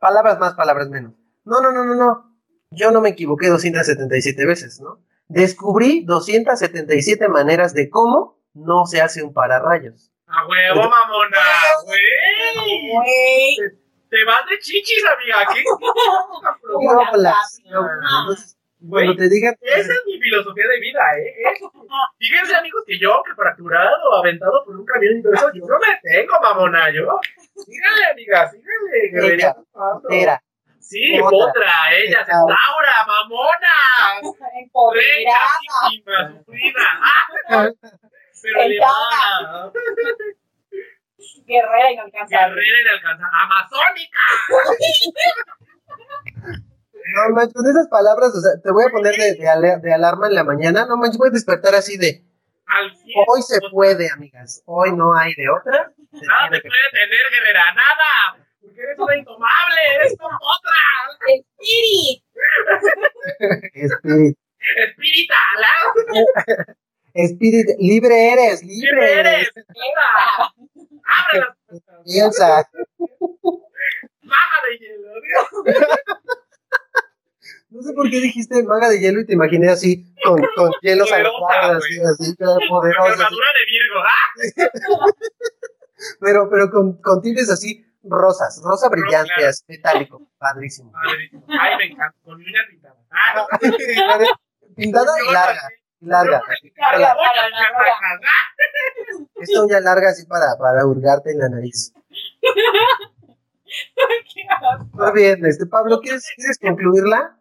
palabras más, palabras menos. No, no, no, no, no, yo no me equivoqué 277 veces, ¿no? Descubrí 277 maneras de cómo no se hace un pararrayos. A huevo, mamona, güey. Güey. Te vas de chichis, amiga. ¿Qué? [LAUGHS] No, las- no. entonces, Güey, Cuando te digan, esa es mi filosofía de vida, ¿eh? Fíjense, amigos, que yo, que fracturado, aventado por un camión y todo eso, yo no me tengo, mamona, yo. Síganle, amiga, síganle. pasando. Era. Sí, Otra. otra, ella, Otra. Centaura, mamona. Empoderada. Sufrida. Ah, pero elevada. Guerrera inalcanzable. Guerrera inalcanzable. Amazónica. No manches, con esas palabras, o sea, te voy a poner de, de de alarma en la mañana. No manches, voy a despertar así de. Hoy se puede, amigas. Hoy no hay de otra. Se Nada te puede tener, guerrera, nada. Eres una intomable, eres como otra. Spirit. Espíritu. Espírita, la. Espíritu, libre eres, libre Libre eres. Abre las puertas. Piensa. Baja de hielo. Dios. No sé por qué dijiste maga de hielo y te imaginé así, con, con hielos a la así, así, poderosa. armadura de Virgo. Ah. [LAUGHS] Pero, pero con, con tintes así rosas, rosa brillante, claro. metálico, [LAUGHS] padrísimo. Padrísimo. Ay, me encanta. Con uña pintada. Ah, [LAUGHS] Pintada y larga, larga. Larga La para la hora. Ah, Esta uña larga así para, para hurgarte en la nariz. [LAUGHS] Muy bien, este Pablo, ¿quieres, ¿quieres concluirla?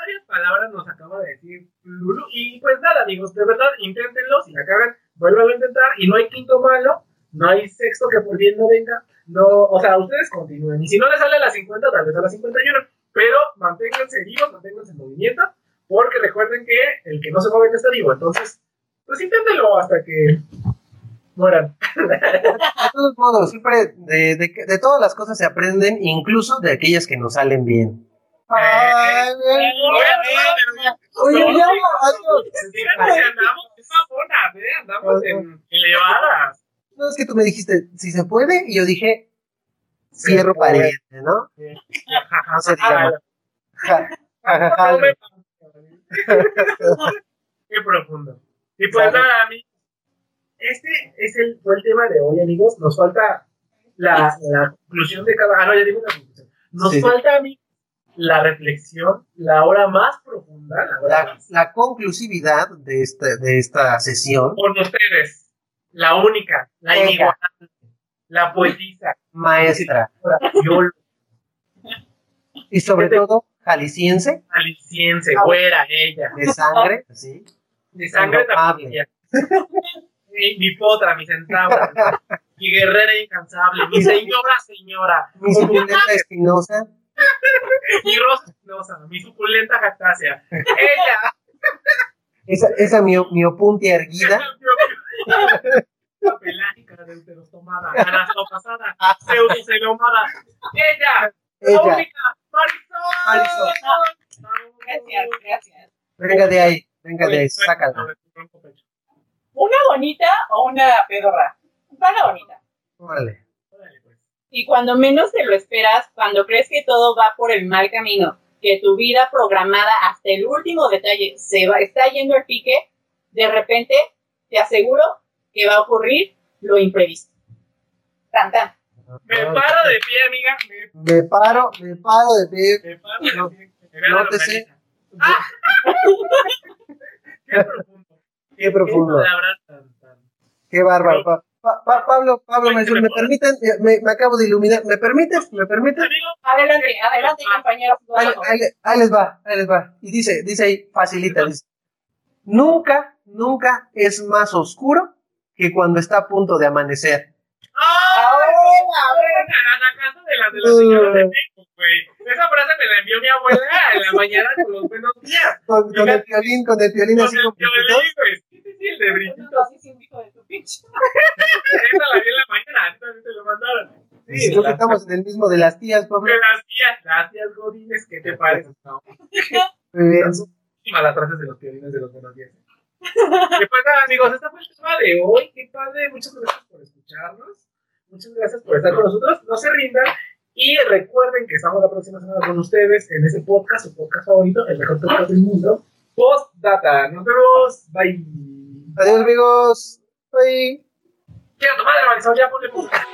varias palabras nos acaba de decir Lulu. Y pues nada, amigos, de verdad, inténtenlo. Si la cagan, vuélvanlo a intentar. Y no hay quinto malo, no hay sexto que por bien no venga. No, o sea, ustedes continúen. Y si no les sale a las 50, tal vez a las 51. Pero manténganse vivos, manténganse en movimiento. Porque recuerden que el que no se mueve no está vivo. Entonces, pues inténtenlo hasta que mueran. De todos modos, siempre de, de, de todas las cosas se aprenden, incluso de aquellas que nos salen bien. Ay, bien. Oye, ya, adiós. Andamos en mamonas, ¿eh? Andamos en elevadas. No, es que tú me dijiste, si se puede, y yo dije, cierro Se puede. pariente, ¿no? No se diga. No Qué profundo. Y pues nada, amigos. Este es el, fue el tema de hoy, amigos. Nos falta la, la conclusión de cada. Ah, no, ya digo la conclusión. Nos Sí. falta, amigos, la reflexión, la hora más profunda, la hora La, más. la conclusividad de esta, de esta sesión, Con ustedes, la única, la inigualable, la poetisa, maestra, y sobre ¿Qué te- todo jalisciense, aliciense, güera, ella, de sangre, ¿sí? de sangre tapilla. mi, mi potra, mi centaura, mi guerrera incansable, mi señora, señora, mi suculenta espinosa, mi rosa espinosa, mi suculenta cactácea. Ella, esa, esa mio- miopuntia erguida, [LAUGHS] la pelágica deuterostomada, anastopasada, pseudocelomada. Ella, la ella, única, Marisol. Marisol. Gracias, gracias. venga de ahí, venga de ahí, sácala. ¿Una bonita o una pedorra? Una bonita. Órale. Órale, pues. Y cuando menos te lo esperas, cuando crees que todo va por el mal camino, que tu vida programada hasta el último detalle se va, está yendo al pique, de repente te aseguro que va a ocurrir lo imprevisto. Tan, tan. Me paro de pie, amiga. Me, Me paro, me paro de pie. me paro de No, pie. La nótese. organiza. [LAUGHS] Qué profundo. Qué profundo. Qué tan. Qué bárbaro. Pa- pa- pa- Pablo, Pablo, me, me permiten, me, me acabo de iluminar. ¿Me permites? ¿Me permites? Amigo, Adelante, adelante, compañeros. Ahí, ahí- ahí les va, ahí les va. Y dice, dice ahí, facilita, dice. Nunca, nunca es más oscuro que cuando está a punto de amanecer. ¡Ah! Ahora, La casa de las de las señoras de México, güey. Esa frase me la envió mi abuela en la mañana con los buenos días. Con, con el violín, con el violín Con así el con violín, el de brillito. No, sí, sí, un hijo de tu pinche. Esa la vi en la mañana, a ti también te lo mandaron. Sí, creo que estamos en el mismo de las tías, Pablo. De las tías, las tías godines, ¿qué te parece? No. [LAUGHS] Muy bien. Últimas las frases de los violines de los buenos días. Y pues nada, amigos, este fue el tema de hoy. Qué padre, muchas gracias por escucharnos. Muchas gracias por estar con nosotros. No se rindan. Y recuerden que estamos la próxima semana con ustedes en ese podcast, su podcast favorito, el mejor podcast del mundo. Postdata. Nos vemos. Bye. Adiós, amigos. Bye. Quiero tomar la Marisol, ya ponle música.